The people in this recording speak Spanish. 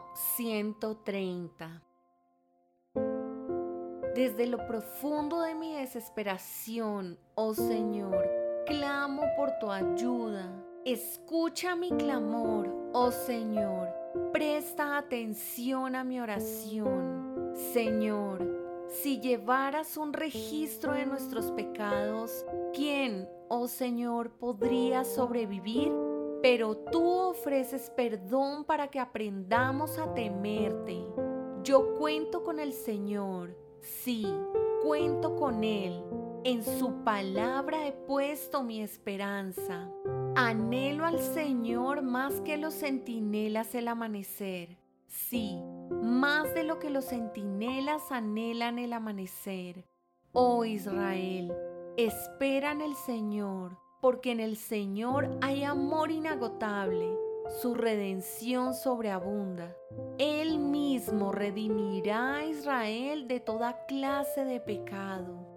Salmo 130 Desde lo profundo de mi desesperación, oh Señor, clamo por tu ayuda. Escucha mi clamor, oh Señor. Presta atención a mi oración. Señor, si llevaras un registro de nuestros pecados, ¿quién, oh Señor, podría sobrevivir? Pero tú ofreces perdón para que aprendamos a temerte. Yo cuento con el Señor, sí, cuento con Él. En su palabra he puesto mi esperanza. Anhelo al Señor más que los centinelas el amanecer. Sí, más de lo que los centinelas anhelan el amanecer. Oh Israel, espera en el Señor porque en el Señor hay amor inagotable, su redención sobreabunda. Él mismo redimirá a Israel de toda clase de pecado